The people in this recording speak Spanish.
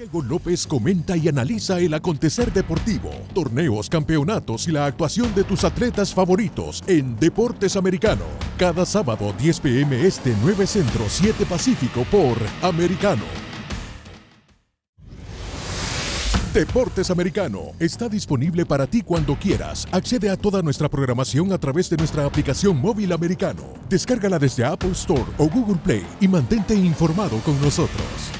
Diego López comenta y analiza el acontecer deportivo, torneos, campeonatos y la actuación de tus atletas favoritos en Deportes Americano. Cada sábado 10 pm este 9 Centro 7 Pacífico por Americano. Deportes Americano está disponible para ti cuando quieras. Accede a toda nuestra programación a través de nuestra aplicación móvil americano. Descárgala desde Apple Store o Google Play y mantente informado con nosotros.